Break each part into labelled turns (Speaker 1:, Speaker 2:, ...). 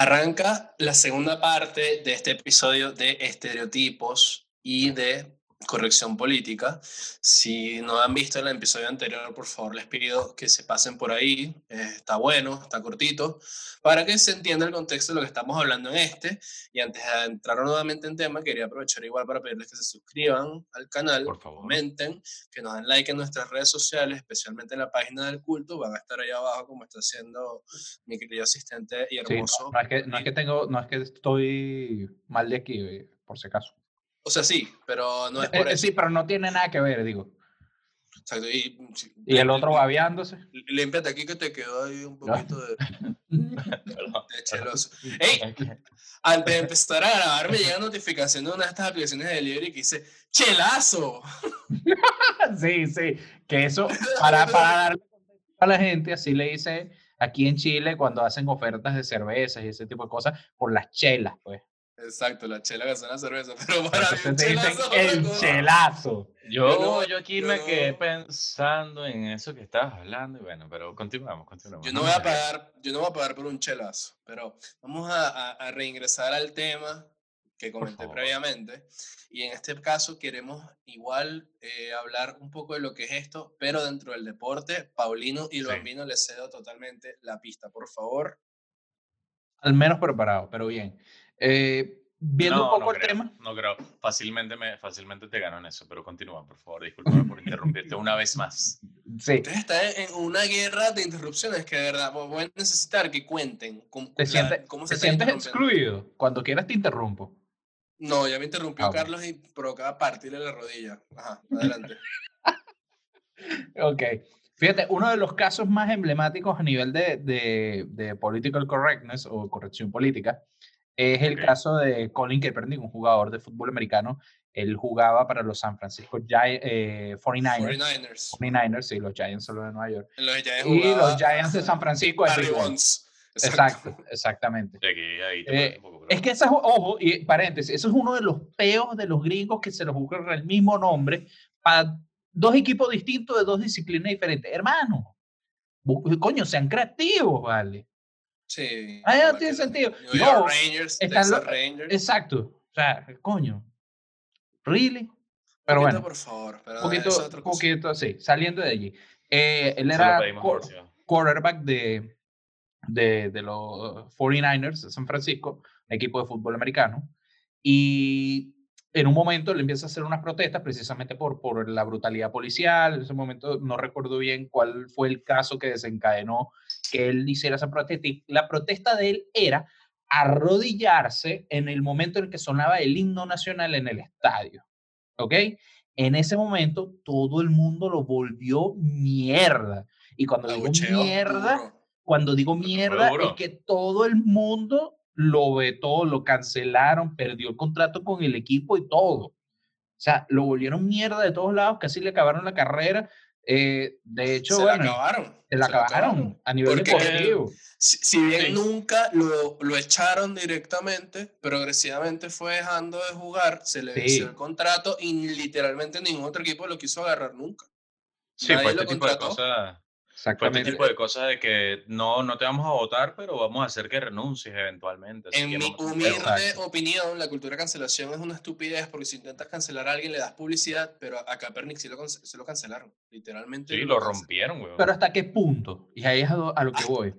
Speaker 1: Arranca la segunda parte de este episodio de estereotipos y de corrección política. Si no han visto el episodio anterior, por favor les pido que se pasen por ahí. Eh, está bueno, está cortito, para que se entienda el contexto de lo que estamos hablando en este. Y antes de entrar nuevamente en tema, quería aprovechar igual para pedirles que se suscriban al canal,
Speaker 2: Por favor.
Speaker 1: comenten, que nos den like en nuestras redes sociales, especialmente en la página del culto. Van a estar ahí abajo como está haciendo mi querido asistente y
Speaker 3: Sí, no,
Speaker 1: hermoso.
Speaker 3: no es que, no es que tengo, no es que estoy mal de aquí, eh, por si acaso.
Speaker 1: O sea, sí, pero no es
Speaker 3: Eh,
Speaker 1: por
Speaker 3: eh,
Speaker 1: eso.
Speaker 3: sí, pero no tiene nada que ver, digo.
Speaker 1: Exacto, y, sí,
Speaker 3: Y el otro babeándose.
Speaker 1: Límpiate aquí que te quedó ahí un poquito de,
Speaker 2: Perdón.
Speaker 1: de cheloso. ¡Ey! Antes de empezar a grabar me llega notificación de una de estas aplicaciones de delivery que dice ¡Chelazo!
Speaker 3: sí, sí. Que eso, para, para darle a la gente, así le dice aquí en Chile cuando hacen ofertas de cervezas y ese tipo de cosas, por las chelas, pues.
Speaker 1: Exacto, la chela que suena a cerveza, pero para mí un chelazo.
Speaker 3: el chelazo.
Speaker 2: Yo,
Speaker 1: Yo no-
Speaker 2: yo aquí
Speaker 1: yo
Speaker 2: me
Speaker 1: no-
Speaker 2: quedé pensando en eso que estabas hablando y bueno, pero continuamos, continuamos.
Speaker 1: Yo no voy a pagar, yo no voy a pagar por un chelazo, pero vamos a, a- a reingresar al tema que comenté previamente. Y en este caso queremos igual eh, hablar un poco de lo que es esto, pero dentro del deporte. Paulino y el
Speaker 2: Sí.
Speaker 1: Bambino les cedo totalmente la pista, por favor.
Speaker 3: Al menos preparado, pero bien. Eh, viendo
Speaker 2: No,
Speaker 3: un poco
Speaker 2: no
Speaker 3: el
Speaker 2: creo,
Speaker 3: tema.
Speaker 2: No creo. Fácilmente, me, fácilmente te gano en eso, pero continúa, por favor. Discúlpame por interrumpirte una vez más.
Speaker 3: Sí.
Speaker 1: Ustedes están en una guerra de interrupciones que de verdad vo- voy a necesitar que cuenten cómo,
Speaker 3: ¿Te,
Speaker 1: la-
Speaker 3: sientes,
Speaker 1: cómo
Speaker 3: te
Speaker 1: se está
Speaker 3: sientes excluido? Cuando quieras te interrumpo.
Speaker 1: No, ya me interrumpió
Speaker 3: Ah.
Speaker 1: Carlos y provocaba partirle la rodilla. Ajá, adelante.
Speaker 3: Ok. Fíjate, uno de los casos más emblemáticos a nivel de, de, de political correctness o corrección política es el
Speaker 2: Ok.
Speaker 3: caso de Colin Kaepernick, un jugador de fútbol americano. Él jugaba para los San Francisco Gi- eh, 49ers.
Speaker 1: 49ers.
Speaker 3: 49ers, sí, los Giants son los de Nueva York.
Speaker 1: Los
Speaker 3: Y los Giants de San Francisco
Speaker 1: Barry. Bonds.
Speaker 3: Exacto, exactamente.
Speaker 2: Aquí, ahí te
Speaker 3: Eh,
Speaker 2: un poco, pero-
Speaker 3: Es que esa es, ojo, y paréntesis, eso es uno de los peos de los gringos que se los buscan el mismo nombre para dos equipos distintos de dos disciplinas diferentes. Hermano, coño, sean creativos, ¿vale?
Speaker 1: Sí.
Speaker 3: Ah, ya
Speaker 1: igual
Speaker 3: tiene sentido.
Speaker 1: New York
Speaker 3: No,
Speaker 1: Rangers,
Speaker 3: están
Speaker 1: Texas
Speaker 3: los-
Speaker 1: Rangers.
Speaker 3: Exacto. O sea, coño. ¿Really? Pero
Speaker 1: Poquito,
Speaker 3: bueno,
Speaker 1: por favor. Pero
Speaker 3: poquito, poquito, sí, saliendo de allí. Eh, él era
Speaker 2: pedimos
Speaker 3: quarterback de, de, de los 49ers de San Francisco, equipo de fútbol americano, y en un momento le empieza a hacer unas protestas precisamente por, por la brutalidad policial. En ese momento no recuerdo bien cuál fue el caso que desencadenó que él hiciera esa protesta. Y la protesta de él era arrodillarse en el momento en el que sonaba el himno nacional en el estadio. ¿Ok? En ese momento todo el mundo lo volvió mierda. Y cuando digo mierda, cuando digo mierda, es que todo el mundo lo vetó, lo cancelaron, perdió el contrato con el equipo y todo. O sea, lo volvieron mierda de todos lados, casi le acabaron la carrera. Eh, de hecho,
Speaker 1: Se la acabaron.
Speaker 3: se la
Speaker 1: se
Speaker 3: acabaron a nivel deportivo.
Speaker 1: Si, si bien
Speaker 2: Sí.
Speaker 1: nunca lo, lo echaron directamente, progresivamente fue dejando de jugar, se le
Speaker 3: Sí.
Speaker 1: venció el contrato y literalmente ningún otro equipo lo quiso agarrar nunca.
Speaker 2: Sí,
Speaker 1: nadie
Speaker 2: fue
Speaker 1: lo
Speaker 2: este tipo de
Speaker 1: contrató.
Speaker 2: Cosas. Fue este
Speaker 3: Exactamente.
Speaker 2: tipo de cosas de que no, no te vamos a votar, pero vamos a hacer que renuncies eventualmente. así
Speaker 1: En mi humilde
Speaker 3: Exacto.
Speaker 1: opinión, la cultura de cancelación es una estupidez porque si intentas cancelar a alguien le das publicidad, pero a Kaepernick sí lo, sí lo cancelaron, literalmente.
Speaker 2: Sí, lo
Speaker 1: cancelaron.
Speaker 2: rompieron, weón.
Speaker 3: Pero hasta qué punto, y ahí es a lo, a lo que voy.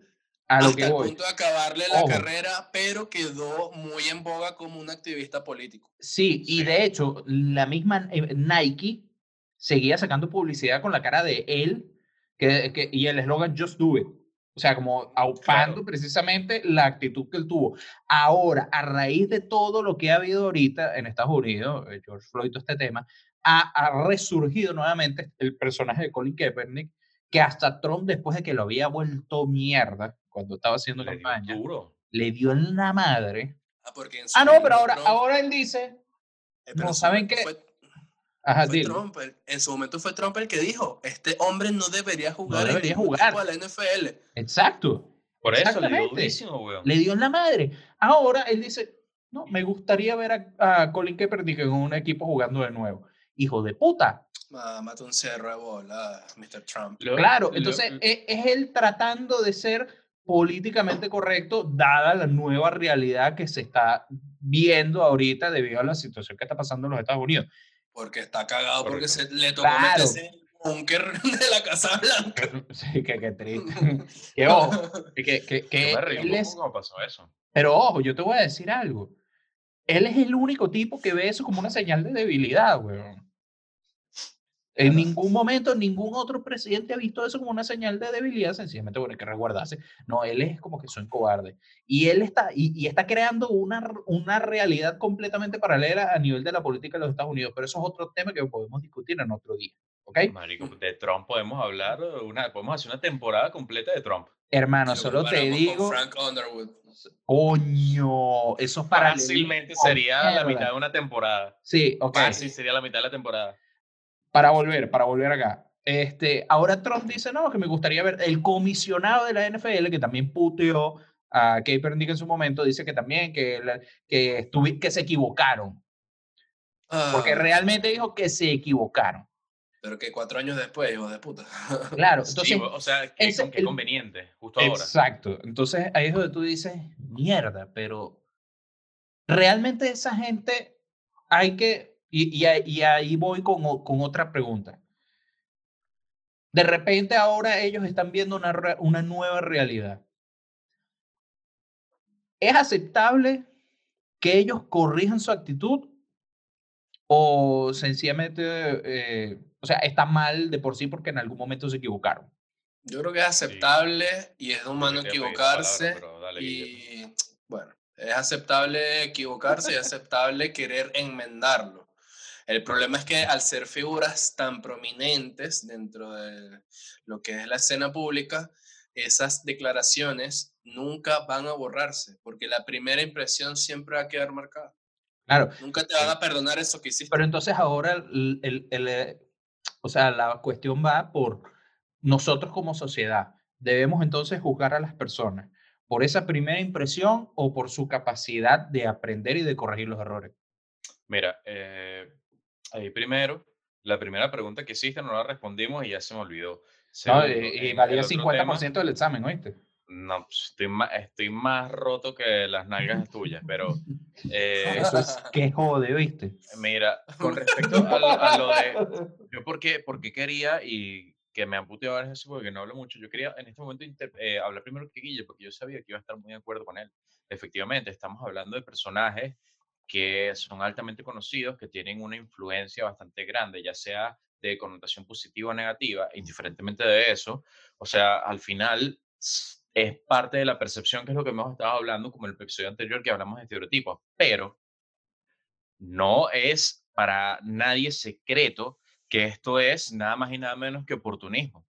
Speaker 3: A lo
Speaker 1: Hasta
Speaker 3: que
Speaker 1: el
Speaker 3: voy.
Speaker 1: punto de acabarle la
Speaker 3: Ojo.
Speaker 1: carrera, pero quedó muy en boga como un activista político.
Speaker 3: Sí, y
Speaker 2: Sí.
Speaker 3: de hecho, la misma eh, Nike seguía sacando publicidad con la cara de él que, que- y el eslogan Just Do It. O sea, como aupando
Speaker 2: Claro.
Speaker 3: precisamente la actitud que él tuvo. Ahora, a raíz de todo lo que ha habido ahorita en Estados Unidos, eh, George Floyd, todo este tema, ha, ha resurgido nuevamente el personaje de Colin Kaepernick, que hasta Trump, después de que lo había vuelto mierda cuando estaba haciendo
Speaker 2: Le
Speaker 3: campaña, le dio en la madre.
Speaker 1: Ah, porque en su
Speaker 3: Ah, no, pero ahora,
Speaker 1: Trump-
Speaker 3: ahora él dice,
Speaker 1: eh,
Speaker 3: no, ¿saben qué?
Speaker 1: fue-
Speaker 3: ajá,
Speaker 1: Fue. Trump, en su momento fue Trump el que dijo, este hombre no debería jugar
Speaker 3: debería
Speaker 1: en ningún
Speaker 3: jugar.
Speaker 1: de la NFL.
Speaker 3: Exacto.
Speaker 2: Por eso le dio durísimo, weón.
Speaker 3: Le dio en la madre. Ahora él dice, no, me gustaría ver a, a Colin Kaepernick en un equipo jugando de nuevo. Hijo de puta.
Speaker 1: Ah, mata un cerro de bola, Mr. Trump.
Speaker 2: Lo-
Speaker 3: Claro,
Speaker 2: lo-
Speaker 3: entonces e- es, él tratando de ser políticamente correcto dada la nueva realidad que se está viendo ahorita debido a la situación que está pasando en los Estados Unidos.
Speaker 1: Porque está cagado, porque se le tocó meterse en el búnker de la Casa Blanca.
Speaker 3: Sí, que, que triste. que ojo, que, que, que
Speaker 2: él es... ¿Cómo pasó eso?
Speaker 3: Pero ojo, yo te voy a decir algo. Él es el único tipo que ve eso como una señal de debilidad, weón. En ningún momento, ningún otro presidente ha visto eso como una señal de debilidad, sencillamente porque hay que resguardarse. No, él es como que soy cobarde. Y él está, y, está creando una, una realidad completamente paralela a nivel de la política de los Estados Unidos. Pero eso es otro tema que podemos discutir en otro día. ¿Ok?
Speaker 2: Marico, de Trump podemos hablar, una, podemos hacer una temporada completa de Trump.
Speaker 3: Hermano, solo te digo.
Speaker 1: Frank Underwood.
Speaker 3: Coño, eso
Speaker 2: Fácilmente sería la mitad de una temporada.
Speaker 3: Sí, ok.
Speaker 2: Sí, sería la mitad de la temporada
Speaker 3: para volver, para volver acá. Este, ahora Trump dice, no, que me gustaría ver, el comisionado de la NFL, que también puteó a Kaepernick en su momento, dice que también que, que, que se equivocaron. Porque ah. realmente dijo que se equivocaron.
Speaker 1: Pero que cuatro años después, hijo de puta.
Speaker 3: Claro, entonces...
Speaker 2: o sea, qué, qué conveniente, justo ahora.
Speaker 3: Exacto. Entonces ahí es donde tú dices, mierda, pero realmente esa gente hay que y, y, ahí voy con, con, otra pregunta. De repente ahora ellos están viendo una, una nueva realidad. ¿Es aceptable que ellos corrijan su actitud o sencillamente, eh, o sea, está mal de por sí porque en algún momento se equivocaron?
Speaker 1: Yo creo que es aceptable y es humano equivocarse. y bueno, es aceptable equivocarse y es aceptable querer enmendarlo. El problema es que al ser figuras tan prominentes dentro de lo que es la escena pública, esas declaraciones nunca van a borrarse, porque la primera impresión siempre va a quedar marcada.
Speaker 3: Claro.
Speaker 1: Nunca te van a perdonar eso que hiciste.
Speaker 3: Pero entonces ahora, el, el, eh, o sea, la cuestión va por nosotros como sociedad. Debemos entonces juzgar a las personas por esa primera impresión o por su capacidad de aprender y de corregir los errores.
Speaker 2: Mira, eh, Ahí primero, la primera pregunta que hiciste no la respondimos y ya se me olvidó.
Speaker 3: no, y, valía 50% del examen, ¿oíste?
Speaker 2: No, pues, estoy más, estoy más roto que las nalgas tuyas, pero...
Speaker 3: Eh, Eso es que jode, ¿viste?
Speaker 2: Mira, con respecto a, lo de... Yo porque, porque quería, y que me han puteado a veces porque no hablo mucho, yo quería en este momento eh, hablar primero que Guille, porque yo sabía que iba a estar muy de acuerdo con él. Efectivamente, estamos hablando de personajes que son altamente conocidos, que tienen una influencia bastante grande, ya sea de connotación positiva o negativa, indiferentemente de eso. O sea, al final es parte de la percepción, que es lo que hemos estado hablando, como el episodio anterior que hablamos de estereotipos, pero no es para nadie secreto que esto es nada más y nada menos que oportunismo.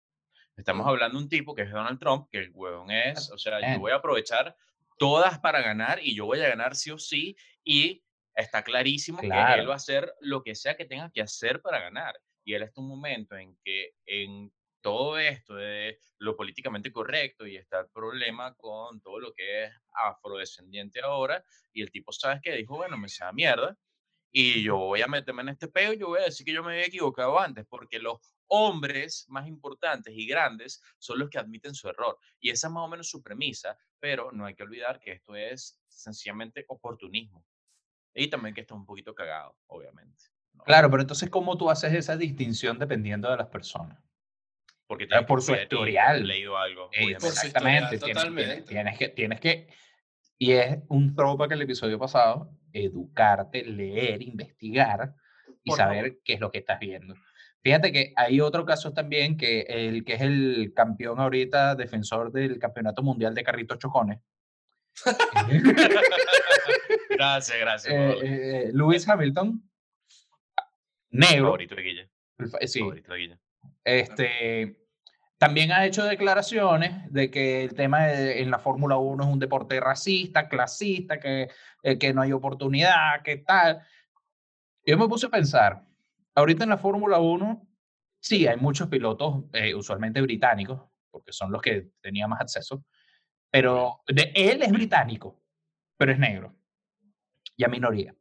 Speaker 2: Estamos hablando de un tipo que es Donald Trump, que el huevón es, o sea, yo voy a aprovechar todas para ganar y yo voy a ganar sí o sí y está clarísimo que él va a hacer lo que sea que tenga que hacer para ganar. Y él está en un momento en que en todo esto de lo políticamente correcto y está el problema con todo lo que es afrodescendiente ahora, y el tipo, ¿sabes que Dijo, bueno, me sea mierda, y yo voy a meterme en este peo y yo voy a decir que yo me había equivocado antes, porque los hombres más importantes y grandes son los que admiten su error. Y esa es más o menos su premisa, pero no hay que olvidar que esto es sencillamente oportunismo. Y también que está un poquito cagado, obviamente.
Speaker 3: Claro, pero entonces, ¿cómo tú haces esa distinción dependiendo de las personas?
Speaker 2: Porque
Speaker 3: por su historial.
Speaker 2: leído algo.
Speaker 3: Exactamente. tienes, que, tienes que, y es un tropa que el episodio pasado, educarte, leer, investigar y saber qué es lo que estás viendo. Fíjate que hay otro caso también que el que es el campeón ahorita, defensor del campeonato mundial de carritos chocones,
Speaker 2: gracias, gracias.
Speaker 3: Eh, eh, Lewis Hamilton, negro.
Speaker 2: Favorito de Guilla.
Speaker 3: Sí. Favorito de Guilla. Este, también ha hecho declaraciones de que el tema en la Fórmula 1 es un deporte racista, clasista, que, eh, que no hay oportunidad, que tal. Yo me puse a pensar, ahorita en la Fórmula 1, sí, hay muchos pilotos, usualmente británicos, porque son los que tenían más acceso, pero de, él es británico, pero es negro y a minoría.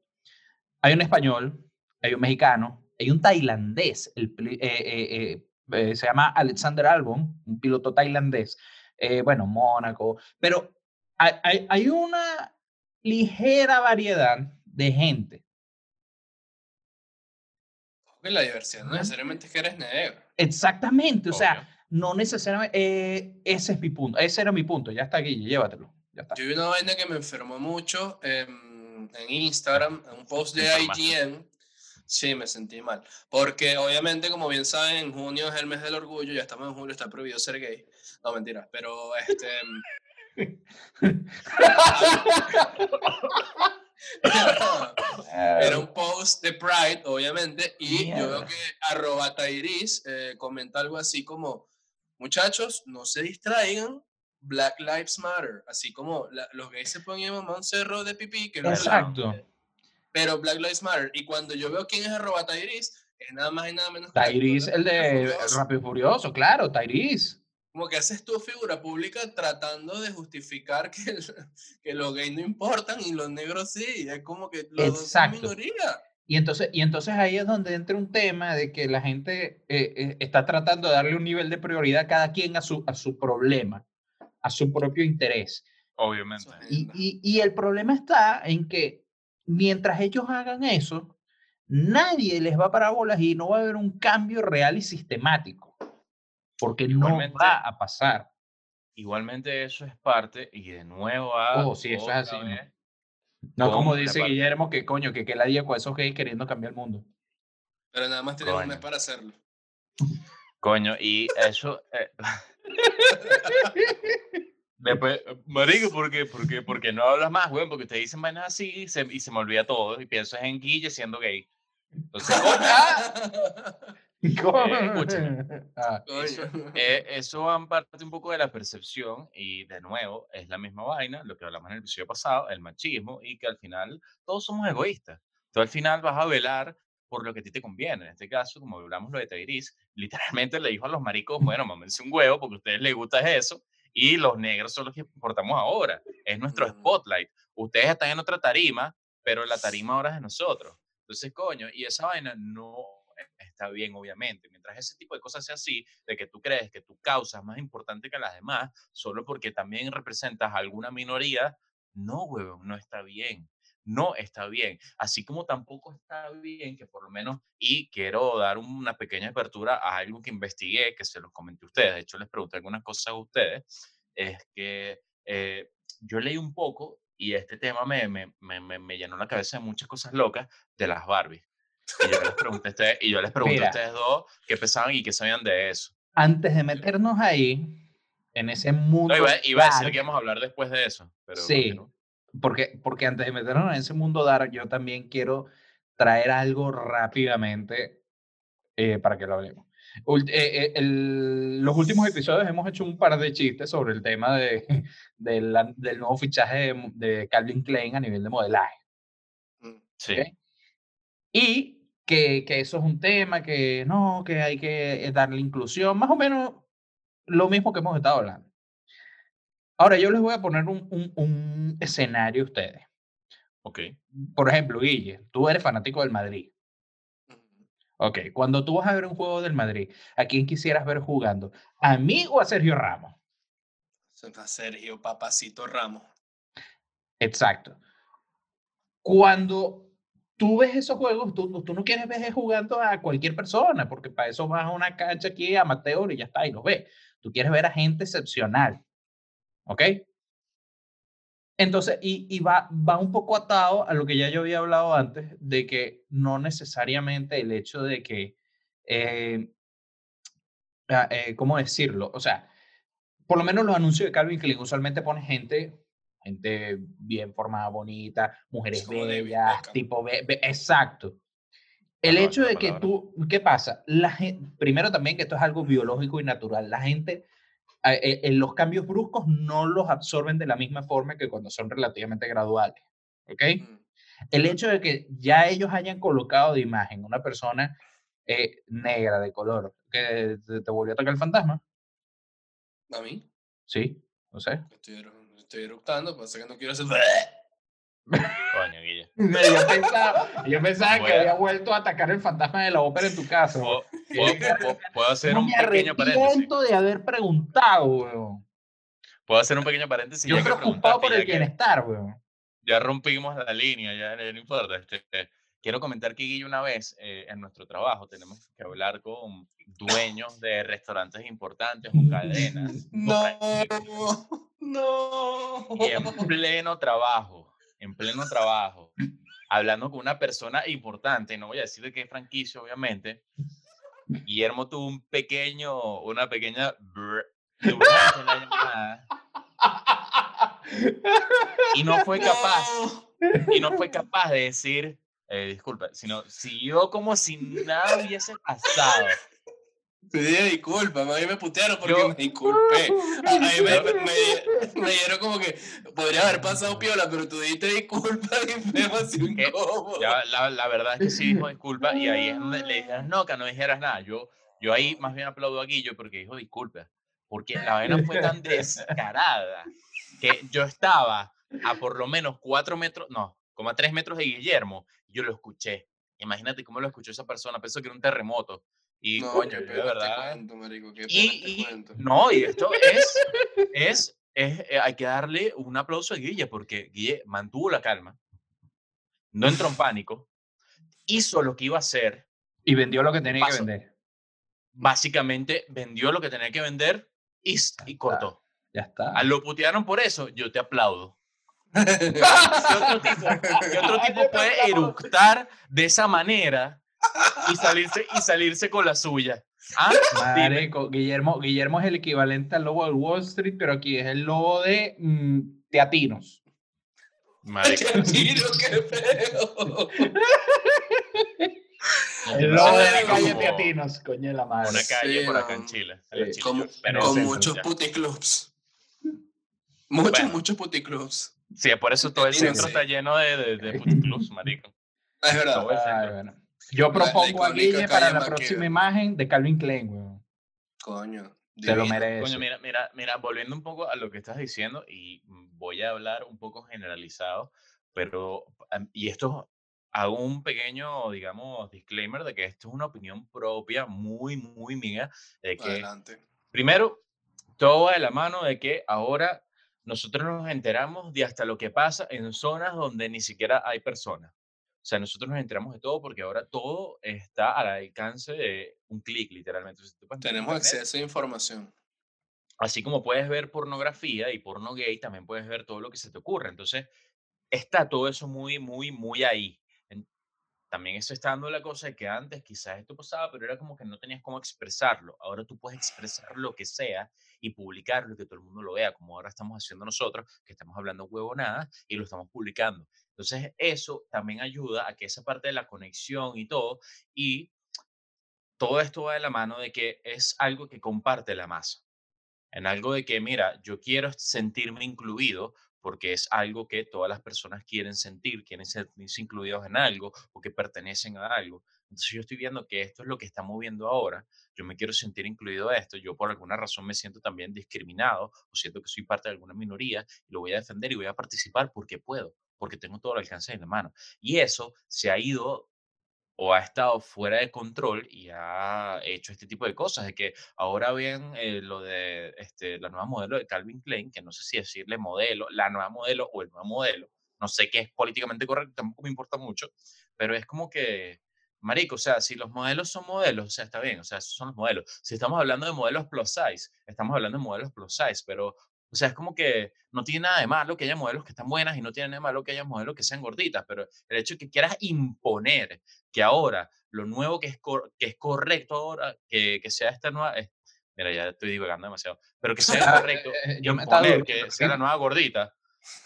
Speaker 3: Hay un español, hay un mexicano, hay un tailandés, el, eh, eh, eh, se llama Alexander Albon, un piloto tailandés, eh, bueno, Mónaco, pero hay, hay, hay una ligera variedad de gente.
Speaker 1: Porque la diversidad no necesariamente es que eres negro.
Speaker 3: Exactamente, o sea,
Speaker 2: Obvio.
Speaker 3: no necesariamente, eh, ese es mi punto, ese era mi punto, ya está aquí, llévatelo, ya está.
Speaker 1: Yo vi una vaina que me enfermó mucho en, en Instagram, en un post de. IGN. Sí, me sentí mal. Porque obviamente, como bien saben, en junio es el mes del orgullo, ya estamos en julio, está prohibido ser gay. No, mentira, pero este... Era un post de Pride, obviamente, y yo veo
Speaker 3: Mierda.
Speaker 1: que arroba Tairis eh, comenta algo así como, muchachos, no se distraigan, Black Lives Matter, así como la- los gays se ponen a un cerro de pipí, que
Speaker 3: Exacto.
Speaker 1: pero Black Lives Matter, y cuando yo veo quién es arroba Tairis, es nada más y nada menos
Speaker 3: Tyrese, el de. Rápido y Furioso, claro, Tyrese.
Speaker 1: Como que haces tu figura pública tratando de justificar que, el- que los gays no importan y los negros sí, es como que los dos son
Speaker 3: Exacto.
Speaker 1: minoría.
Speaker 3: Y entonces, y entonces ahí es donde entra un tema de que la gente eh, eh, está tratando de darle un nivel de prioridad a cada quien a su, a su problema, a su propio interés.
Speaker 2: Obviamente.
Speaker 3: Y, y- y el problema está en que mientras ellos hagan eso, nadie les va a parar bolas y no va a haber un cambio real y sistemático, porque
Speaker 2: Igualmente-
Speaker 3: no va a pasar.
Speaker 2: Igualmente eso es parte, y de nuevo a
Speaker 3: Oh, sí, eso es así,
Speaker 2: vez,
Speaker 3: No como dice
Speaker 2: parte-
Speaker 3: Guillermo, que coño, que, que la día con esos gays queriendo cambiar el mundo.
Speaker 1: Pero nada más tienen un mes para hacerlo.
Speaker 2: Coño, y eso. eh, Después, marico, ¿por qué? ¿Por qué? Porque no hablas más, güey, porque ustedes dicen vainas así y se, y se me olvida todo. Y pienso en Guille siendo gay. Entonces, escúchame.
Speaker 3: Ah,
Speaker 2: Eso, eh, eso va en parte un poco de la percepción y de nuevo es la misma vaina, lo que hablamos en el episodio pasado, el machismo y que al final todos somos egoístas. Tú al final vas a velar por lo que a ti te conviene. En este caso, como hablamos lo de Tairis, literalmente le dijo a los maricos, bueno, mámense un huevo porque a ustedes les gusta eso y los negros son los que importamos ahora. Es nuestro spotlight. Ustedes están en otra tarima, pero la tarima ahora es de nosotros. Entonces, coño, y esa vaina no está bien, obviamente. Mientras ese tipo de cosas sea así, de que tú crees que tu causa es más importante que las demás, solo porque también representas a alguna minoría, no, huevón, no está bien. No está bien. Así como tampoco está bien que por lo menos, y quiero dar una pequeña apertura a algo que investigué, que se los comenté a ustedes, de hecho les pregunté algunas cosas a ustedes, es que eh, yo leí un poco y este tema me, me, me, me- llenó la cabeza de muchas cosas locas de las Barbies. Y yo les pregunté a ustedes, y yo les pregunté
Speaker 3: Mira.
Speaker 2: a ustedes dos qué pensaban y qué sabían de eso.
Speaker 3: Antes de meternos ahí, en ese mundo.
Speaker 2: No, iba, iba a decir
Speaker 3: dark,
Speaker 2: que íbamos a hablar después de eso. Pero
Speaker 3: Sí. Porque, porque antes de meternos en ese mundo dark, yo también quiero traer algo rápidamente eh, para que lo hablemos. Ult- eh, eh, el- los últimos episodios hemos hecho un par de chistes sobre el tema de, de la- del nuevo fichaje de, de Calvin Klein a nivel de modelaje.
Speaker 1: Mm.
Speaker 2: Sí.
Speaker 3: Ok. Y que, que eso es un tema que no, que hay que eh, darle inclusión, más o menos lo mismo que hemos estado hablando. Ahora, yo les voy a poner un, un- un escenario a ustedes.
Speaker 2: Ok.
Speaker 3: Por ejemplo, Guille, tú eres fanático del Madrid. Ok, cuando tú vas a ver un juego del Madrid, ¿a quién quisieras ver jugando? ¿A mí o a Sergio Ramos?
Speaker 1: Sergio Papacito Ramos.
Speaker 3: Exacto. Cuando tú ves esos juegos, tú, tú- no quieres ver jugando a cualquier persona, porque para eso vas a una cancha aquí amateur y ya está, y los ves. Tú quieres ver a gente excepcional. ¿Ok? Entonces, y, y va, va un poco atado a lo que ya yo había hablado antes, de que no necesariamente el hecho de que, eh, ah, eh, ¿cómo decirlo? O sea, por lo menos los anuncios de Calvin Klein usualmente pone gente, gente bien formada, bonita, mujeres
Speaker 1: como
Speaker 3: bellas,
Speaker 1: Beckham.
Speaker 3: tipo, be- be- exacto. El hecho de que
Speaker 2: palabra.
Speaker 3: tú, ¿qué pasa? La gen- primero también que esto es algo biológico y natural. La gente, a- e- en los cambios bruscos no los absorben de la misma forma que cuando son relativamente graduales. ¿Ok?
Speaker 1: Mm.
Speaker 3: El hecho de que ya ellos hayan colocado de imagen una persona eh, negra de color que te, te volvió a tocar el fantasma,
Speaker 1: A mí,
Speaker 3: sí, no sé.
Speaker 1: estoy, estoy eructando, pasa que no quiero hacer.
Speaker 2: Coño, Guille.
Speaker 3: Yo pensaba, yo pensaba que había vuelto a atacar el fantasma de la ópera en tu casa.
Speaker 2: ¿Puedo, puedo- hacer
Speaker 3: No
Speaker 2: un pequeño paréntesis?
Speaker 3: de haber preguntado, weón.
Speaker 2: Puedo hacer un pequeño paréntesis.
Speaker 3: Yo preocupado por el
Speaker 2: ya que
Speaker 3: bienestar, weón.
Speaker 2: Ya rompimos la línea, ya, ya no importa. Este, eh, quiero comentar que Guille una vez eh, en nuestro trabajo tenemos que hablar con dueños de restaurantes importantes o cadenas.
Speaker 1: No, no.
Speaker 2: Y en pleno trabajo, en pleno trabajo, hablando con una persona importante, no voy a decir de qué franquicia, obviamente, Guillermo tuvo un pequeño, una pequeña durante la llamada y no fue capaz,
Speaker 1: No.
Speaker 2: y no fue capaz de decir, eh, disculpa, sino siguió como si nada hubiese pasado.
Speaker 1: Pedí disculpas, a mí me putearon porque
Speaker 2: Yo-
Speaker 1: me disculpé. A mí me, me, me- me dieron como que podría haber pasado piola, pero tú diste disculpas y fue demasiado
Speaker 2: ¿Qué?
Speaker 1: incómodo.
Speaker 2: Ya, la, la verdad es que sí dijo disculpa y ahí es donde le dijeras no, que no dijeras nada. Yo, yo ahí más bien aplaudo a Guillo porque dijo disculpa, porque la vaina fue tan descarada que yo estaba a por lo menos cuatro metros, no, como a tres metros de Guillermo, y yo lo escuché. Imagínate cómo lo escuchó esa persona, pensó que era un terremoto. Y
Speaker 1: No,
Speaker 2: coño, de verdad.
Speaker 1: cuento, marico, qué
Speaker 2: Y, y- no, y esto es, es, es, eh, hay que darle un aplauso a Guille porque Guille mantuvo la calma, no entró en pánico, hizo lo que iba a hacer,
Speaker 3: Y vendió lo que tenía que
Speaker 2: Paso.
Speaker 3: vender.
Speaker 2: básicamente vendió lo que tenía que vender y, y cortó.
Speaker 3: Ya está.
Speaker 2: A lo putearon por eso, yo te aplaudo. ¿Qué otro tipo, qué otro tipo puede eructar de esa manera y salirse, y salirse con la suya? ¿Ah?
Speaker 3: Marico, Guillermo, Guillermo es el equivalente al lobo del Wall Street, pero aquí es el lobo de mm, teatinos.
Speaker 2: Marico,
Speaker 1: ¡Qué feo!
Speaker 3: El lobo de la
Speaker 2: como
Speaker 3: calle teatinos, coño de la madre.
Speaker 2: Una calle
Speaker 1: Sí,
Speaker 2: por acá en. Chile.
Speaker 3: Sí.
Speaker 1: Como,
Speaker 2: pero-
Speaker 1: con muchos puticlubs. Muchos,
Speaker 2: Bueno.
Speaker 1: muchos puticlubs.
Speaker 2: Sí, por eso todo el centro
Speaker 1: sí.
Speaker 2: está lleno de, de, de puticlubs, marico.
Speaker 1: Es verdad.
Speaker 2: Todo el
Speaker 3: Ay,
Speaker 2: centro.
Speaker 3: bueno. Yo propongo a Guille para la próxima imagen de Calvin Klein, weón.
Speaker 1: Coño.
Speaker 3: Te lo
Speaker 1: divino.
Speaker 3: merece.
Speaker 2: Coño, mira, mira, mira, volviendo un poco a lo que estás diciendo, y voy a hablar un poco generalizado, pero, y esto hago un pequeño, digamos, disclaimer de que esto es una opinión propia, muy, muy mía, de que
Speaker 1: Adelante.
Speaker 2: Primero, todo va de la mano de que ahora nosotros nos enteramos de hasta lo que pasa en zonas donde ni siquiera hay personas. O sea, nosotros nos enteramos de todo porque ahora todo está al alcance de un clic, literalmente. Entonces, tú
Speaker 1: Tenemos
Speaker 2: internet,
Speaker 1: acceso a información.
Speaker 2: Así como puedes ver pornografía y porno gay, también puedes ver todo lo que se te ocurre. Entonces, está todo eso muy, muy, muy ahí. También eso está dando la cosa de que antes quizás esto pasaba, pero era como que no tenías cómo expresarlo. Ahora tú puedes expresar lo que sea y publicarlo y que todo el mundo lo vea, como ahora estamos haciendo nosotros, que estamos hablando huevonadas y lo estamos publicando. Entonces, eso también ayuda a que esa parte de la conexión y todo, y todo esto va de la mano de que es algo que comparte la masa en algo de que, mira, yo quiero sentirme incluido porque es algo que todas las personas quieren sentir, quieren sentirse incluidos en algo o que pertenecen a algo. Entonces yo estoy viendo que esto es lo que está moviendo ahora, yo me quiero sentir incluido a esto, yo por alguna razón me siento también discriminado o siento que soy parte de alguna minoría y lo voy a defender y voy a participar porque puedo, porque tengo todo el alcance en la mano. Y eso se ha ido o ha estado fuera de control y ha hecho este tipo de cosas, de que ahora ven eh, lo de este, la nueva modelo de Calvin Klein, que no sé si decirle modelo, la nueva modelo o el nuevo modelo, no sé qué es políticamente correcto, tampoco me importa mucho, pero es como que, marico, o sea, si los modelos son modelos, o sea, está bien, o sea, esos son los modelos. Si estamos hablando de modelos plus size, estamos hablando de modelos plus size, pero, o sea, es como que no tiene nada de malo que haya modelos que están buenas y no tiene nada de malo que haya modelos que sean gorditas, pero el hecho de que quieras imponer que ahora lo nuevo que es, cor- que es correcto ahora, que, que sea esta nueva, es- mira, ya estoy divagando demasiado, pero que sea correcto
Speaker 3: Eh,
Speaker 2: imponer que sea la nueva gordita,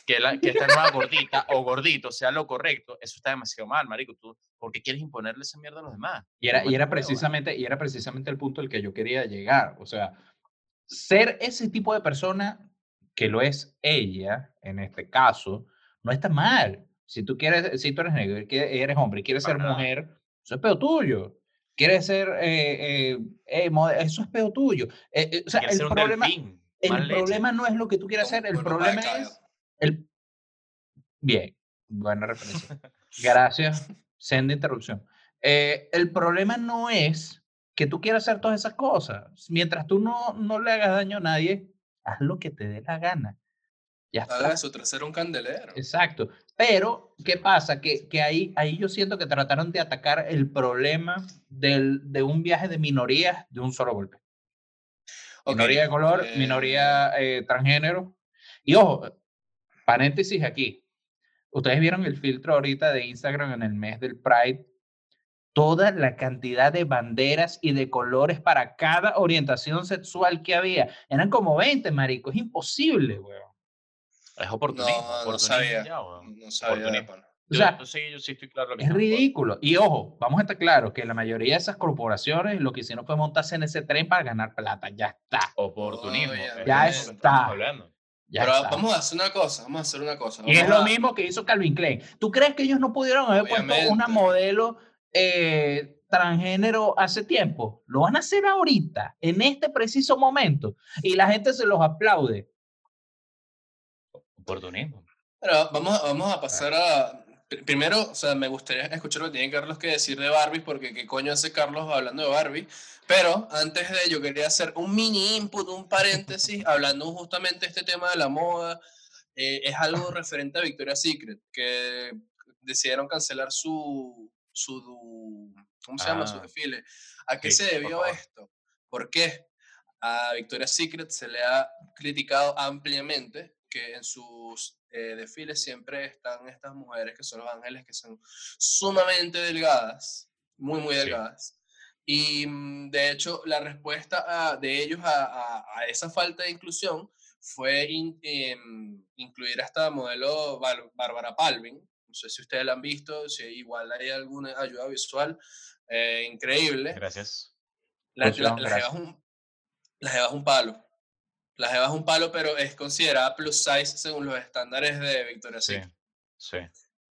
Speaker 2: que, la, que esta nueva gordita o gordito sea lo correcto, eso está demasiado mal, marico, tú, ¿por qué quieres imponerle esa mierda a los demás?
Speaker 3: Y era, y era
Speaker 2: ¿vale?
Speaker 3: precisamente, y era precisamente el punto al que yo quería llegar. O sea, ser ese tipo de persona que lo es ella, en este caso, no está mal. Si tú quieres, si tú eres negro, eres hombre y quieres
Speaker 2: Para
Speaker 3: ser
Speaker 2: nada.
Speaker 3: mujer, eso es peor tuyo. Quieres ser, eh, eh, eh, eso es peor tuyo. Eh, eh, o sea,
Speaker 2: Quieres
Speaker 3: el problema,
Speaker 2: delfín,
Speaker 3: el problema no es lo que tú quieras hacer, el problema es el... Bien, buena referencia. Gracias, senda interrupción. Eh, el problema no es que tú quieras hacer todas esas cosas. Mientras tú no, no le hagas daño a nadie, haz lo que te dé la gana. Ya está.
Speaker 1: Haga su trasero un candelero.
Speaker 3: Exacto. Pero, ¿qué pasa? Que, que ahí, ahí yo siento que trataron de atacar el problema del, de un viaje de minorías de un solo golpe. Minoría de color,
Speaker 1: eh,
Speaker 3: minoría eh, transgénero. Y ojo, paréntesis aquí. Ustedes vieron el filtro ahorita de Instagram en el mes del Pride. Toda la cantidad de banderas y de colores para cada orientación sexual que había. Eran como 20, marico. Es imposible, weón.
Speaker 2: Es oportunismo.
Speaker 1: No, no
Speaker 2: oportunismo
Speaker 1: sabía.
Speaker 2: ya.
Speaker 1: No sabía.
Speaker 2: Oportunismo.
Speaker 1: pana.
Speaker 3: O
Speaker 2: Yo,
Speaker 3: sea,
Speaker 2: yo sí, yo sí estoy claro.
Speaker 3: Es ridículo. Y ojo, vamos a estar claros que la mayoría de esas corporaciones lo que hicieron fue montarse en ese tren para ganar plata. Ya está.
Speaker 2: Oportunismo. Es de
Speaker 3: ya
Speaker 2: que
Speaker 3: está. Ya
Speaker 1: Pero
Speaker 3: está.
Speaker 1: vamos a hacer una cosa, vamos a hacer una cosa.
Speaker 3: Y es
Speaker 1: vamos
Speaker 3: lo
Speaker 1: a-
Speaker 3: mismo que hizo Calvin Klein. ¿Tú crees que ellos no pudieron haber puesto una
Speaker 1: Obviamente.
Speaker 3: modelo eh, transgénero hace tiempo? Lo van a hacer ahorita, en este preciso momento. Y la gente se los aplaude.
Speaker 2: Oportunismo.
Speaker 1: Pero vamos, a- vamos a pasar a... pr- Primero, o sea, me gustaría escuchar lo que tiene Carlos que decir de Barbie, porque qué coño hace Carlos hablando de Barbie. Pero antes de ello, quería hacer un mini input, un paréntesis, hablando justamente de este tema de la moda. Eh, es algo referente a Victoria's Secret, que decidieron cancelar su, su ¿cómo se llama? Su
Speaker 2: Ah.
Speaker 1: desfile. ¿A qué
Speaker 2: Sí,
Speaker 1: se
Speaker 2: por
Speaker 1: debió
Speaker 2: favor.
Speaker 1: esto? ¿Por qué? A Victoria's Secret se le ha criticado ampliamente que en sus eh, desfiles siempre están estas mujeres que son los ángeles que son sumamente delgadas, muy, muy
Speaker 2: Sí.
Speaker 1: delgadas. Y mm, de hecho, la respuesta a- de ellos a, a- a esa falta de inclusión fue in- em, incluir a esta modelo Bar- Bárbara Palvin. No sé si ustedes la han visto, si igual hay alguna ayuda visual eh, increíble.
Speaker 2: Gracias.
Speaker 1: La, la,
Speaker 3: Producción,
Speaker 1: la jeva es un, la jeva es un palo. La jeva es un palo, pero es considerada plus size según los estándares de Victoria's
Speaker 2: Sí.
Speaker 1: Secret.
Speaker 2: Sí.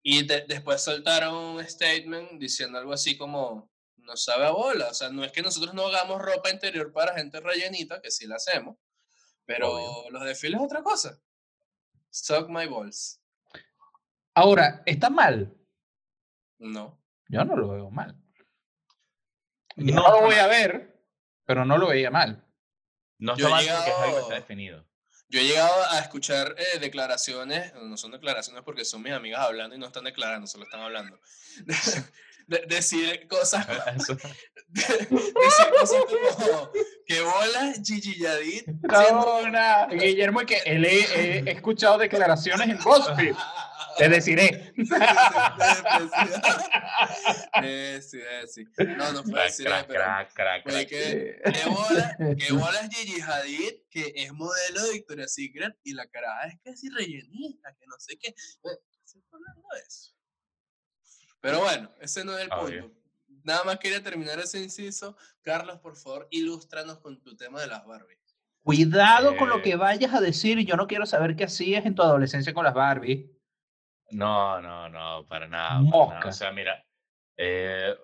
Speaker 1: Y de- después soltaron un statement diciendo algo así como, no sabe a bola. O sea, no es que nosotros no hagamos ropa interior para gente rellenita, que sí la hacemos, pero
Speaker 2: Obvio.
Speaker 1: los desfiles es otra cosa. Suck my balls.
Speaker 3: Ahora, ¿está mal?
Speaker 1: No.
Speaker 3: Yo no lo veo mal.
Speaker 2: No
Speaker 3: No, lo voy a ver, pero no lo veía mal.
Speaker 2: No está mal porque es algo que
Speaker 1: llegado-
Speaker 2: está definido.
Speaker 1: Yo he llegado a escuchar eh, declaraciones, no son declaraciones porque son mis amigas hablando y no están declarando, solo están hablando. De- decir cosas
Speaker 2: Eso-
Speaker 1: decir cosas como que bola Gigi siendo-
Speaker 3: Cabrona, Guillermo, es que él he, he escuchado declaraciones en BuzzFeed. Te deciré.
Speaker 1: Eh, sí, eh, sí. No, no fue
Speaker 2: Crack,
Speaker 1: decir, eh,
Speaker 2: crack,
Speaker 1: pero
Speaker 2: crack, crack, crack.
Speaker 1: que qué bola, qué bola es Gigi Hadid, que es modelo de Victoria's Secret y la cara es que es rellenista, que no sé qué. Se está hablando de eso. Pero bueno, ese no es el
Speaker 2: Obvio.
Speaker 1: punto. Nada más quería terminar ese inciso. Carlos, por favor, ilústranos con tu tema de las Barbie.
Speaker 3: Cuidado con lo
Speaker 2: Eh.
Speaker 3: que vayas a decir. Yo no quiero saber qué hacías en tu adolescencia con las Barbie.
Speaker 2: No, no, no, para nada. para nada.
Speaker 3: Mosca.
Speaker 2: O sea, mira, eh,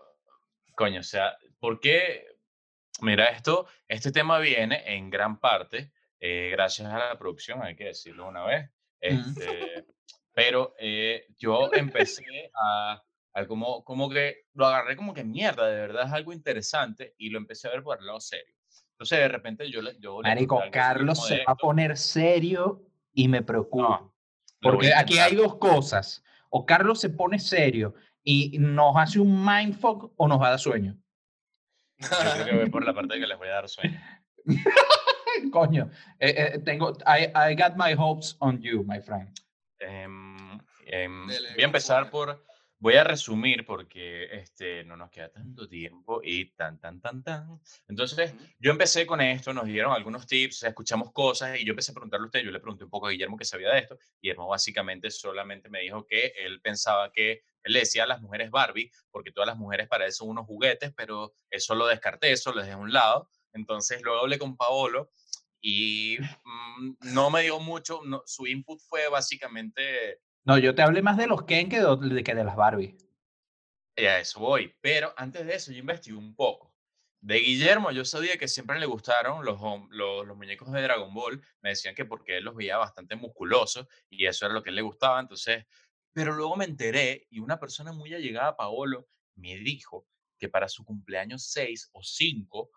Speaker 2: coño, o sea, ¿por qué? Mira, esto, este tema viene en gran parte eh, gracias a la producción, hay que decirlo una vez. Este, pero eh, yo empecé a, a como, como que lo agarré como que mierda, de verdad es algo interesante y lo empecé a ver por el lado serio. Entonces, de repente yo. Yo
Speaker 3: Marico, Carlos se va a poner serio y me preocupa.
Speaker 2: No,
Speaker 3: Porque aquí hay dos cosas. O Carlos se pone serio y nos hace un mindfuck o nos va a dar sueño.
Speaker 2: Yo creo que voy por la parte de que les voy a dar sueño.
Speaker 3: Coño, eh, eh, tengo, I, I got my hopes on you, my friend.
Speaker 2: Em, em, voy a empezar por, voy a resumir porque este, no nos queda tanto tiempo y tan, tan, tan, tan. Entonces, yo empecé con esto, nos dieron algunos tips, escuchamos cosas y yo empecé a preguntarle a usted, yo le pregunté un poco a Guillermo que sabía de esto. Guillermo básicamente solamente me dijo que él pensaba que, él le decía a las mujeres Barbie, porque todas las mujeres para eso son unos juguetes, pero eso lo descarté, eso lo dejé a un lado. Entonces, luego hablé con Paolo y mm, no me dio mucho, no- su input fue básicamente
Speaker 3: No, yo te hablé más de los Ken que de, que de las Barbie.
Speaker 2: Y a eso voy. Pero antes de eso, yo investigué un poco. De Guillermo, yo sabía que siempre le gustaron los, muñecos de Dragon Ball. Me decían que porque él los veía bastante musculosos y eso era lo que él le gustaba. Entonces, pero luego me enteré y una persona muy allegada a Paolo me dijo que para su cumpleaños 6 o 5,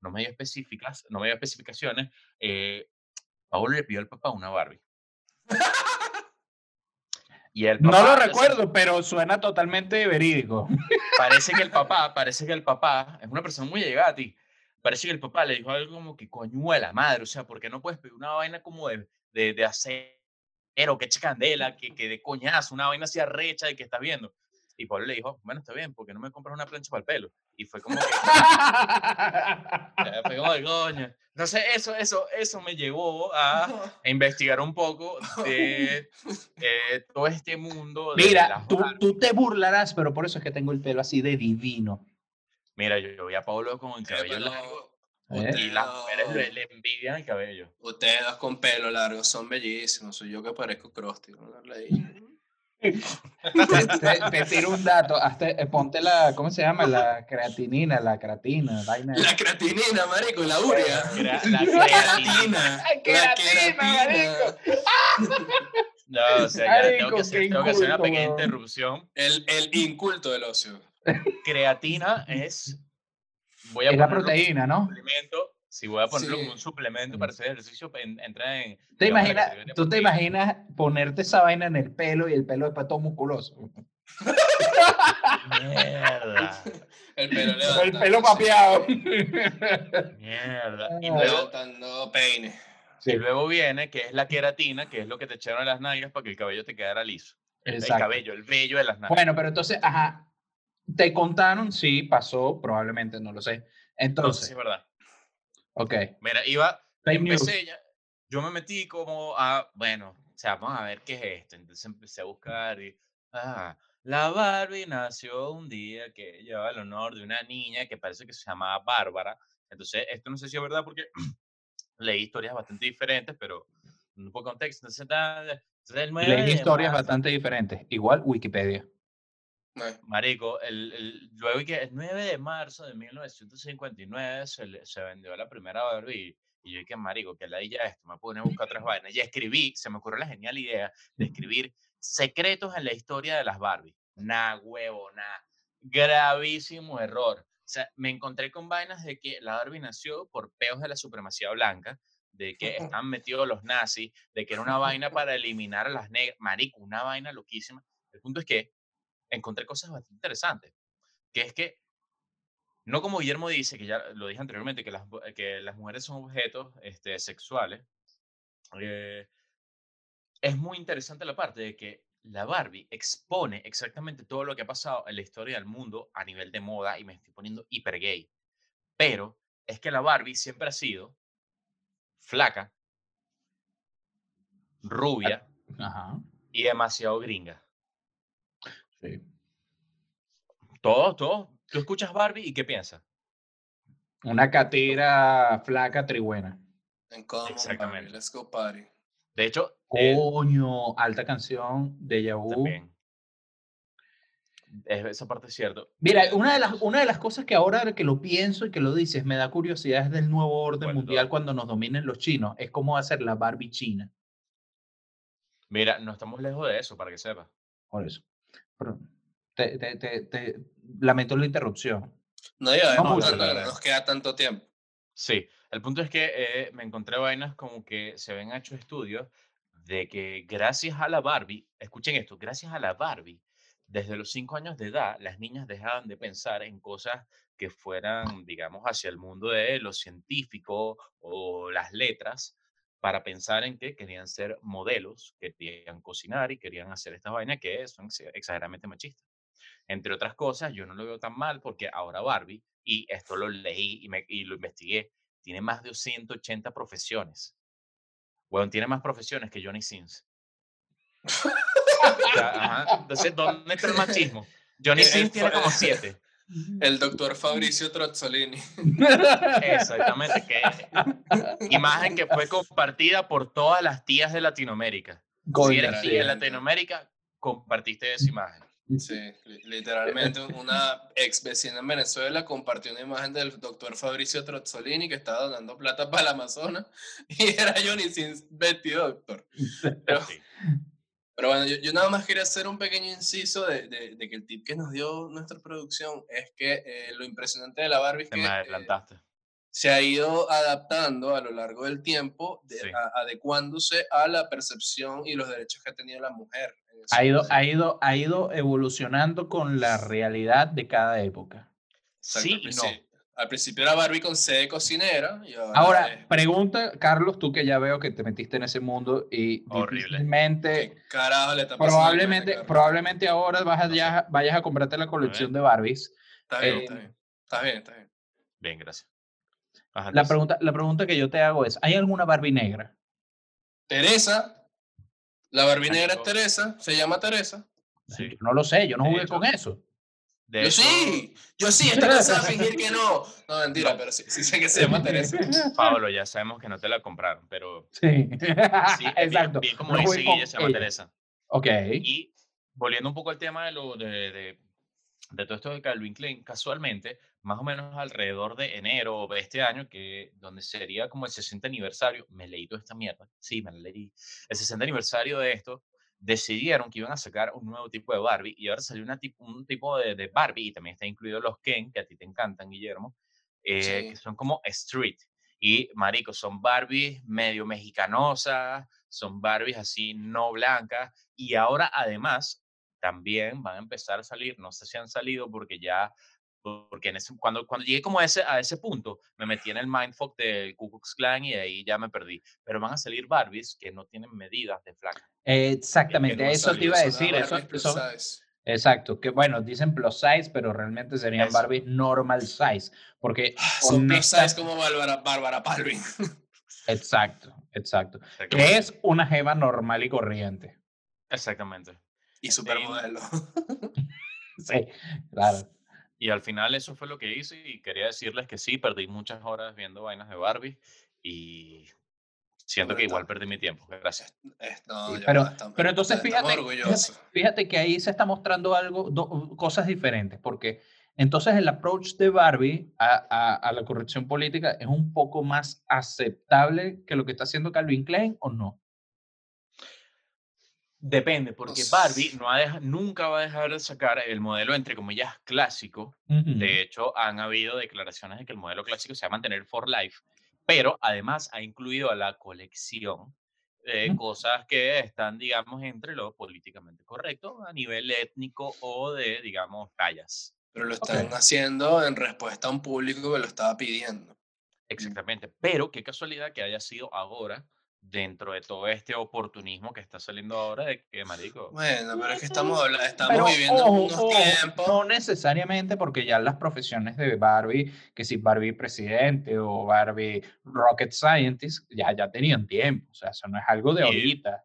Speaker 2: no me dio específicas, no me dio especificaciones, eh, Paolo le pidió al papá una Barbie. Y el
Speaker 3: No lo recuerdo, pero suena totalmente verídico.
Speaker 2: Parece que el papá, parece que el papá es una persona muy llegada a ti. Parece que el papá le dijo algo como que coñuela madre, o sea, ¿por qué no puedes pedir una vaina como de, de, de acero, que eche candela, que, que de coñazo, una vaina así arrecha de que estás viendo? Y Pablo le dijo, bueno, está bien, ¿por qué no me compras una plancha para el pelo? Y fue como que, fue como de coño. Entonces, eso, eso, eso me llevó a a investigar un poco de eh, todo este mundo. de
Speaker 3: Mira, tú, tú te burlarás, pero por eso es que tengo el pelo así de divino.
Speaker 2: Mira, yo, yo vi a Pablo con el cabello
Speaker 1: Pero
Speaker 2: largo
Speaker 3: ¿eh?
Speaker 2: y las mujeres le, le envidian el cabello.
Speaker 1: Ustedes dos con pelo largo son bellísimos. Soy yo que parezco Krusty. ¿no? La.
Speaker 3: Te, tiro un dato. hazte- eh, ponte la, ¿cómo se llama? La creatinina, la creatina.
Speaker 1: La creatinina, marico, la urea.
Speaker 2: Crea- la
Speaker 1: La
Speaker 2: creatina.
Speaker 1: queratina.
Speaker 3: Creatina,
Speaker 1: La queratina.
Speaker 2: No, o sea, ya tengo
Speaker 3: Marico,
Speaker 2: que hacer,
Speaker 3: qué
Speaker 2: tengo que hacer una pequeña interrupción.
Speaker 1: El, el inculto del ocio.
Speaker 2: Creatina es. Voy a
Speaker 3: Es la proteína, ¿no?
Speaker 2: Si voy a ponerlo
Speaker 1: Sí.
Speaker 2: como un suplemento para hacer ejercicio, en- entra en.
Speaker 3: ¿Te
Speaker 2: digamos,
Speaker 3: imaginas, tú te imaginas ponerte esa vaina en el pelo y el pelo después todo musculoso?
Speaker 2: Mierda.
Speaker 1: El pelo
Speaker 3: el
Speaker 1: levantando,
Speaker 3: pelo
Speaker 1: sí.
Speaker 3: papeado.
Speaker 2: Mierda. Y
Speaker 3: Ah.
Speaker 2: luego,
Speaker 1: Levantando peine.
Speaker 2: y luego viene, que es la queratina, que es lo que te echaron en las nalgas para que el cabello te quedara liso. El, el
Speaker 3: Exacto.
Speaker 2: cabello, el vello de las nalgas.
Speaker 3: Bueno, pero entonces, ajá, te contaron, sí, pasó, probablemente, no lo sé.
Speaker 2: Entonces,
Speaker 3: Entonces,
Speaker 2: es verdad.
Speaker 3: Ok,
Speaker 2: Mira, iba, empecé ya, yo me metí como a, bueno, o sea, vamos a ver qué es esto. Entonces empecé a buscar y, ah, la Barbie nació un día que llevaba el honor de una niña que parece que se llamaba Bárbara. Entonces, esto no sé si es verdad porque leí historias bastante diferentes, pero un poco de contexto. Entonces, está- entonces, el 9
Speaker 3: Leí historias bastante diferentes. Igual Wikipedia.
Speaker 1: No,
Speaker 2: Marico, el, el- luego que el 9 de marzo de 1959 se, le- se vendió la primera Barbie y yo dije, marico, que la ya esto, me puse a buscar otras vainas. Y escribí, se me ocurrió la genial idea de escribir secretos en la historia de las Barbie. Nah, huevo, nah. Gravísimo error. O sea, me encontré con vainas de que la Barbie nació por peos de la supremacía blanca, de que estaban metidos los nazis, de que era una vaina para eliminar a las negras. Marico, una vaina loquísima. El punto es que encontré cosas bastante interesantes, que es que, no como Guillermo dice, que ya lo dije anteriormente, que las, que las mujeres son objetos este, sexuales, eh, es muy interesante la parte de que la Barbie expone exactamente todo lo que ha pasado en la historia del mundo a nivel de moda, y me estoy poniendo hiper gay, pero es que la Barbie siempre ha sido flaca, rubia
Speaker 3: Ajá.
Speaker 2: y demasiado gringa.
Speaker 3: Sí.
Speaker 2: Todo, todo. Tú escuchas Barbie y ¿qué piensas?
Speaker 3: Una catira flaca trigüena.
Speaker 1: En common,
Speaker 2: Exactamente.
Speaker 1: Barbie, Let's go party.
Speaker 2: De hecho, eh,
Speaker 3: Coño, alta canción de Yahoo.
Speaker 2: también. Es, esa parte es cierto.
Speaker 3: Mira, una de, las, una de las cosas que ahora que lo pienso y que lo dices, me da curiosidad es del nuevo orden
Speaker 2: ¿Cuál de
Speaker 3: mundial cuando nos dominen los chinos. Es cómo hacer la Barbie china.
Speaker 2: Mira, no estamos lejos de eso, para que sepas.
Speaker 3: Por eso. Te, te- te- te- lamento la interrupción.
Speaker 1: No, ya,
Speaker 3: No
Speaker 1: no,
Speaker 3: mucho,
Speaker 1: nos queda tanto tiempo.
Speaker 2: Sí, el punto es que eh, me encontré vainas como que se ven hecho estudios de que gracias a la Barbie, escuchen esto, gracias a la Barbie, desde los cinco años de edad, las niñas dejaban de pensar en cosas que fueran, digamos, hacia el mundo de lo científico o las letras, para pensar en que querían ser modelos, querían cocinar y querían hacer estas vainas que son ex- exageradamente machistas. Entre otras cosas, yo no lo veo tan mal porque ahora Barbie, y esto lo leí y, me- y lo investigué, tiene más de 180 profesiones. Bueno, tiene más profesiones que Johnny Sins. O sea, ajá. Entonces, ¿dónde está el machismo? Johnny
Speaker 1: El-
Speaker 2: Sins tiene como siete.
Speaker 1: El doctor Fabricio Trozzolini.
Speaker 2: Exactamente. Que, imagen que fue compartida por todas las tías de Latinoamérica. Si eres tía de. Latinoamérica, compartiste esa imagen.
Speaker 1: Sí, li- literalmente una ex vecina en Venezuela compartió una imagen del doctor Fabricio Trozzolini que estaba donando plata para el Amazonas y era Johnny Sins vestido doctor. Pero,
Speaker 2: Sí.
Speaker 1: Pero bueno, yo, yo nada más quería hacer un pequeño inciso de, de- de que el tip que nos dio nuestra producción es que eh, lo impresionante de la Barbie es
Speaker 2: Te
Speaker 1: que
Speaker 2: me
Speaker 1: eh,
Speaker 2: adelantaste.
Speaker 1: se ha ido adaptando a lo largo del tiempo, de-
Speaker 2: Sí.
Speaker 1: a- adecuándose a la percepción y los derechos que ha tenido la mujer.
Speaker 3: Ha ido, ha, ido, ha ido evolucionando con la realidad de cada época.
Speaker 2: Sí y no.
Speaker 1: principio- Al principio era Barbie con C de cocinera. Y ahora,
Speaker 3: Ahora,
Speaker 1: es-
Speaker 3: pregunta, Carlos, tú que ya veo que te metiste en ese mundo y
Speaker 2: Horrible.
Speaker 3: difícilmente,
Speaker 1: ¿qué carajo le está
Speaker 3: probablemente, probablemente ahora vas a, ya- vayas a comprarte la colección de Barbies.
Speaker 1: Está bien,
Speaker 3: eh,
Speaker 1: está bien. Está bien, está bien.
Speaker 2: Bien, gracias. Ajá,
Speaker 3: La pregunta, la pregunta que yo te hago es, ¿hay alguna Barbie negra?
Speaker 1: Teresa, la Barbie negra es. Teresa, se llama Teresa.
Speaker 2: sí.
Speaker 3: Yo no lo sé, yo no jugué con eso.
Speaker 2: De
Speaker 1: yo
Speaker 2: hecho,
Speaker 1: sí, yo sí, estoy cansado de fingir que no. No, mentira, pero sí, sí sé que se llama Teresa.
Speaker 2: Pablo, ya sabemos que no te la compraron, pero
Speaker 3: Sí,
Speaker 2: sí, es bien-
Speaker 3: exacto.
Speaker 2: Bien, como
Speaker 3: No
Speaker 2: dice se llama
Speaker 3: ella.
Speaker 2: Teresa.
Speaker 3: Ok.
Speaker 2: Y volviendo un poco al tema de, lo, de, de, de todo esto de Calvin Klein, casualmente, más o menos alrededor de enero de este año, que donde sería como el 60 aniversario, me leí toda esta mierda, sí, me la leí, el 60 aniversario de esto, decidieron que iban a sacar un nuevo tipo de Barbie y ahora salió una tipo, un tipo de, de Barbie y también está incluido los Ken, que a ti te encantan, Guillermo, eh,
Speaker 1: Sí.
Speaker 2: que son como street. Y, marico, son Barbies medio mexicanosas, son Barbies así no blancas. Y ahora, además, también van a empezar a salir, no sé si han salido porque ya, porque en ese, cuando, cuando llegué como a ese, a ese punto, me metí en el mindfuck del Ku Klux Klan y de ahí ya me perdí. Pero van a salir Barbies que no tienen medidas de flaca.
Speaker 3: Exactamente,
Speaker 1: No
Speaker 3: eso te iba a decir. Eso,
Speaker 1: size.
Speaker 3: exacto, que bueno, dicen plus size, pero realmente serían
Speaker 2: Eso.
Speaker 3: Barbies normal size. Porque
Speaker 1: Ah, Son plus size como Bárbara, Bárbara Palvin.
Speaker 3: Exacto, exacto. Que es una jeva normal y corriente.
Speaker 2: Exactamente.
Speaker 1: Y supermodelo.
Speaker 3: Sí, claro.
Speaker 2: Y al final eso fue lo que hice y quería decirles que sí, perdí muchas horas viendo vainas de Barbie y siento que igual perdí mi tiempo. Gracias.
Speaker 1: No,
Speaker 3: Sí, pero-
Speaker 1: estamos-
Speaker 3: pero entonces fíjate,
Speaker 1: orgullosos.
Speaker 3: Fíjate que ahí se está mostrando algo, do- cosas diferentes, porque entonces el approach de Barbie a, a- a la corrección política es un poco más aceptable que lo que está haciendo Calvin Klein o no.
Speaker 2: Depende, porque Barbie no ha deja- nunca va a dejar de sacar el modelo, entre comillas, clásico.
Speaker 3: Ujú.
Speaker 2: De hecho, han habido declaraciones de que el modelo clásico se va a mantener for life, pero además ha incluido a la colección eh,
Speaker 3: Ujú.
Speaker 2: cosas que están, digamos, entre lo políticamente correcto a nivel étnico o de, digamos, tallas.
Speaker 1: Pero lo están
Speaker 3: Ok.
Speaker 1: haciendo en respuesta a un público que lo estaba pidiendo.
Speaker 2: Exactamente. Pero qué casualidad que haya sido ahora, dentro de todo este oportunismo que está saliendo ahora, de que, marico,
Speaker 1: Bueno, pero es que estamos, habla- estamos
Speaker 3: Pero,
Speaker 1: viviendo
Speaker 3: ojo,
Speaker 1: unos
Speaker 3: ojo,
Speaker 1: tiempos.
Speaker 3: No necesariamente porque ya las profesiones de Barbie, que si Barbie presidente o Barbie rocket scientist, ya, ya tenían tiempo. O sea, eso no es algo de
Speaker 2: Y-
Speaker 3: ahorita.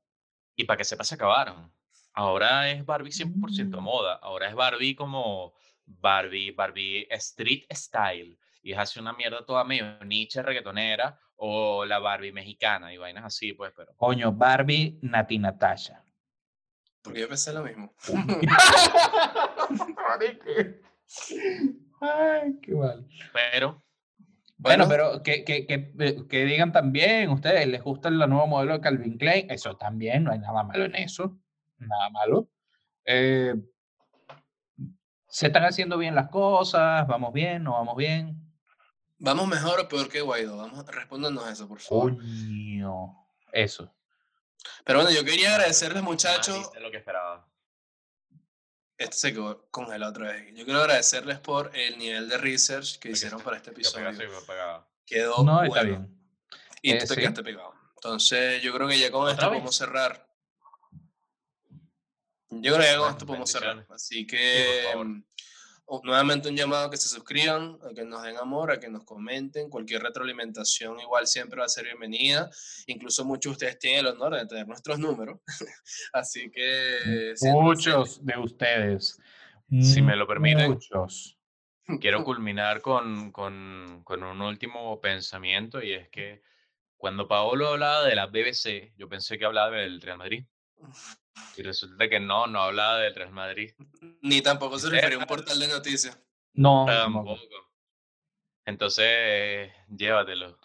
Speaker 2: Y para que sepa, se acabaron. Ahora es Barbie 100%
Speaker 3: Mm.
Speaker 2: moda. Ahora es Barbie como Barbie, Barbie street style. Y es así una mierda toda medio niche reggaetonera o la Barbie mexicana y vainas así, pues, pero.
Speaker 3: Coño, Barbie Nati Natasha.
Speaker 1: Porque yo pensé lo mismo.
Speaker 3: Ay, qué mal.
Speaker 2: Pero,
Speaker 3: Bueno, pero que, que, que, eh, que digan también, ustedes les gusta el nuevo modelo de Calvin Klein, eso también, no hay nada malo en eso, nada malo. Eh, se están haciendo bien las cosas, vamos bien, no vamos bien.
Speaker 1: ¿Vamos mejor o peor que Guaidó? Vamos, respóndanos eso, por favor.
Speaker 3: Coño, eso.
Speaker 1: Pero bueno, yo quería agradecerles, muchachos.
Speaker 2: viste lo que esperaba.
Speaker 1: Esto se quedó congelado otra vez. Yo quiero agradecerles por el nivel de research que
Speaker 2: Porque
Speaker 1: hicieron para este episodio.
Speaker 2: pegado.
Speaker 1: Quedó
Speaker 3: No, está
Speaker 1: bueno.
Speaker 3: bien.
Speaker 1: Y
Speaker 3: Eh,
Speaker 1: tú te
Speaker 3: sí.
Speaker 1: quedaste pegado. Entonces, yo creo que ya con
Speaker 2: ¿Otra
Speaker 1: esto
Speaker 2: vez?
Speaker 1: podemos cerrar. Yo creo que ya con esto podemos cerrar. Así
Speaker 2: Sí,
Speaker 1: que, mm, nuevamente un llamado a que se suscriban, a que nos den amor, a que nos comenten. Cualquier retroalimentación igual siempre va a ser bienvenida. Incluso muchos de ustedes tienen el honor de tener nuestros números. Así que...
Speaker 3: Muchos de ustedes.
Speaker 2: Si me lo permiten.
Speaker 3: Muchos.
Speaker 2: Quiero culminar con, con, con un último pensamiento y es que cuando Paolo hablaba de la BBC, yo pensé que hablaba del Real Madrid. Y resulta que no, no hablaba del Real Madrid.
Speaker 1: Ni tampoco se refería a un portal de noticias.
Speaker 3: No, tampoco.
Speaker 2: Entonces, llévatelo.